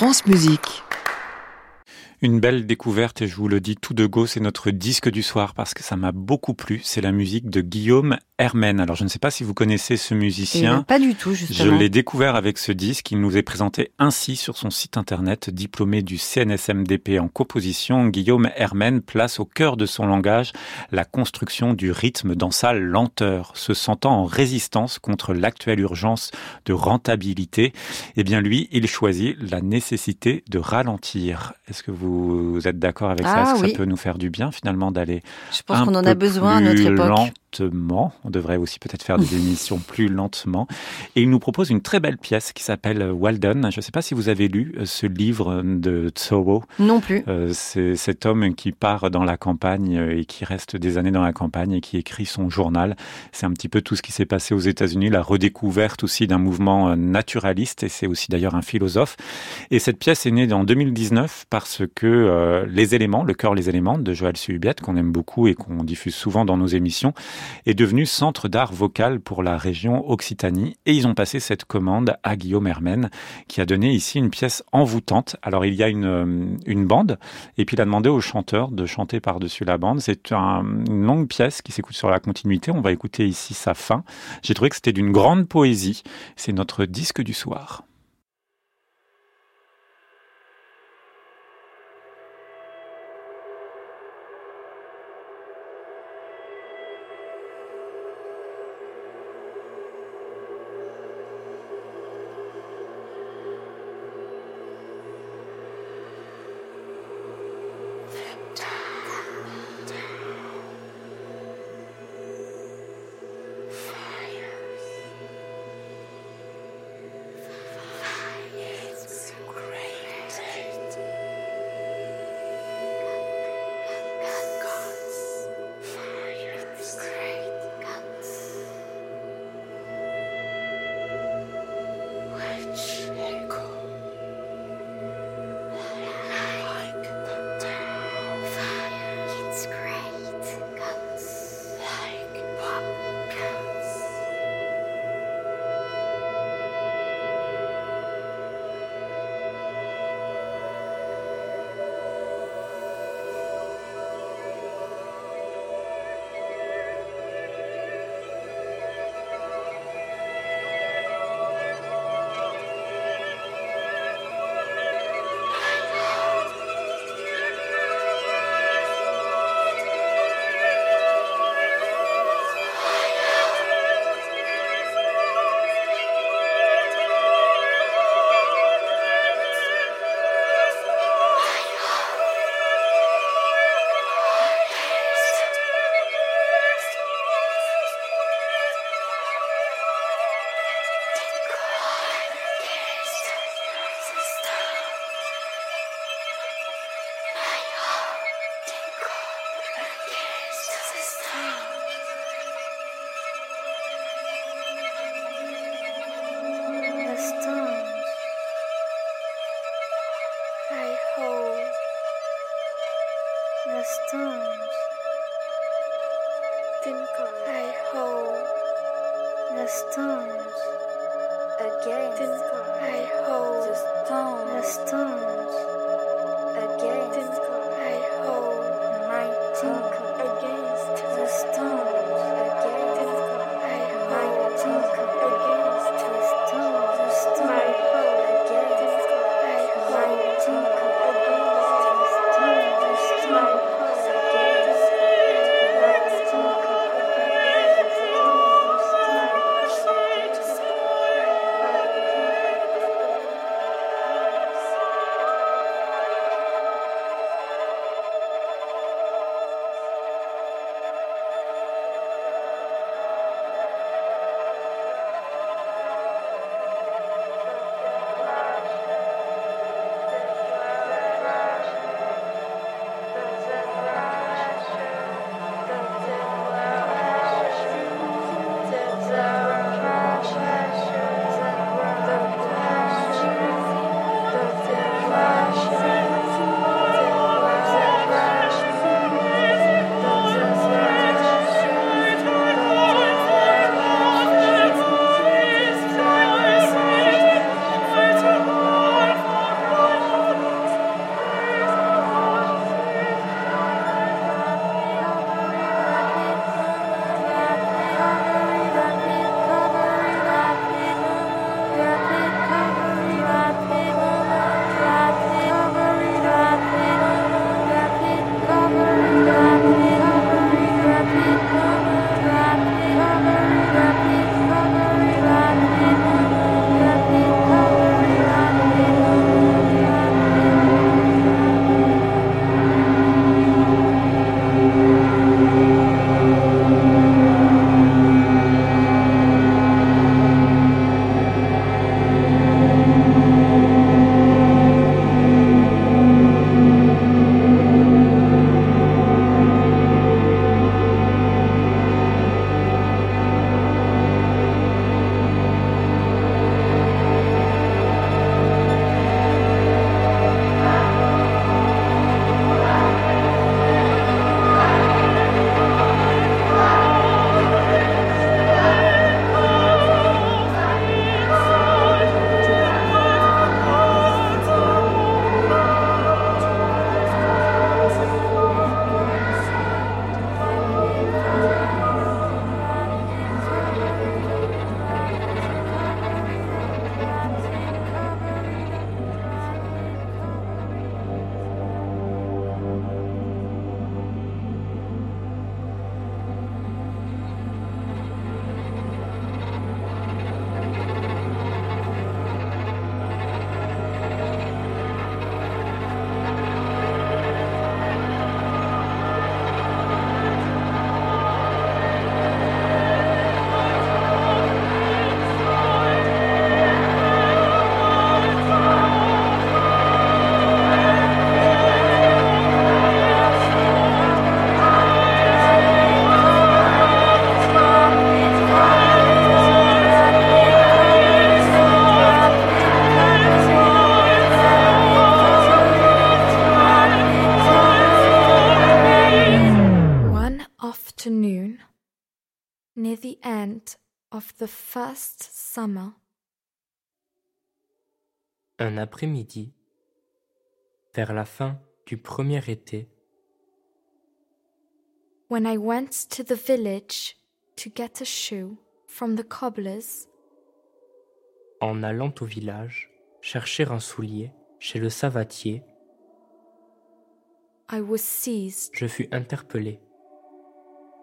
France Musique. Une belle découverte et je vous le dis tout de go, c'est notre disque du soir parce que ça m'a beaucoup plu. C'est la musique de Guillaume Hermen. Alors je ne sais pas si vous connaissez ce musicien. pas du tout, justement. Je l'ai découvert avec ce disque. Il nous est présenté ainsi sur son site internet. Diplômé du CNSMDP en composition, Guillaume Hermen place au cœur de son langage la construction du rythme dans sa lenteur, se sentant en résistance contre l'actuelle urgence de rentabilité. Eh bien lui, il choisit la nécessité de ralentir. Est-ce que vous vous êtes d'accord avec ça Ah Est-ce que oui. ça peut nous faire du bien finalement d'aller Je pense un qu'on en peu a besoin à notre époque. Lentement. On devrait aussi peut-être faire des émissions plus lentement. Et il nous propose une très belle pièce qui s'appelle Walden. Je ne sais pas si vous avez lu euh, ce livre de Thoreau. Non plus. Euh, c'est cet homme qui part dans la campagne euh, et qui reste des années dans la campagne et qui écrit son journal. C'est un petit peu tout ce qui s'est passé aux États-Unis, la redécouverte aussi d'un mouvement euh, naturaliste et c'est aussi d'ailleurs un philosophe. Et cette pièce est née en 2019 parce que euh, Les éléments, le cœur les éléments de Joël Suhubiette, qu'on aime beaucoup et qu'on diffuse souvent dans nos émissions, est devenu centre d'art vocal pour la région Occitanie et ils ont passé cette commande à Guillaume Hermen qui a donné ici une pièce envoûtante. Alors il y a une, euh, une bande et puis il a demandé au chanteur de chanter par-dessus la bande. C'est un- une longue pièce qui s'écoute sur la continuité. On va écouter ici sa fin. J'ai trouvé que c'était d'une grande poésie. C'est notre disque du soir. Stones again. Tinkle. I hold. The stones. The stones again. End of the first summer. Un après-midi, vers la fin du premier été, when I went to the village to get a shoe from the cobbler's, en allant au village chercher un soulier chez le savatier, I was seized. je fus interpellé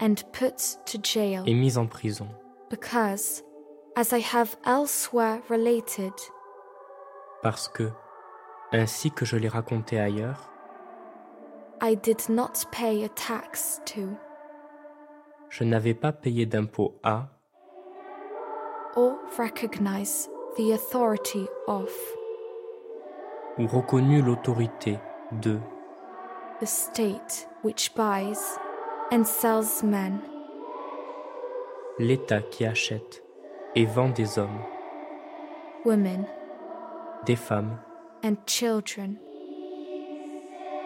and put to jail et mis en prison. because, as I have elsewhere related, parce que, ainsi que je l'ai raconté ailleurs, I did not pay a tax to. je n'avais pas payé d'impôt à or recognize the authority of. ou reconnu l'autorité de the state which buys and sells men, l'État qui achète et vend des hommes, women, des femmes and children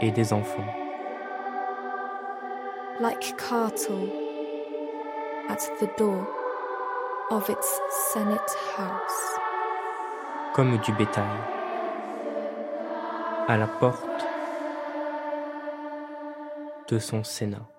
et des enfants, like cattle at the door of its Senate house. comme du bétail, à la porte de son Sénat.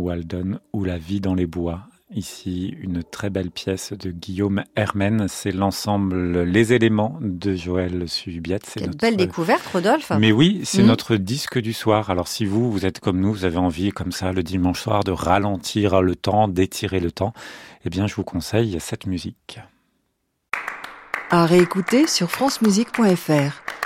Walden ou La vie dans les bois. Ici, une très belle pièce de Guillaume Hermen. C'est l'ensemble Les éléments de Joël Subiette. C'est une belle découverte, Rodolphe. Mais oui, c'est mm. notre disque du soir. Alors, si vous, vous êtes comme nous, vous avez envie, comme ça, le dimanche soir, de ralentir le temps, d'étirer le temps, eh bien, je vous conseille cette musique. À réécouter sur francemusique.fr.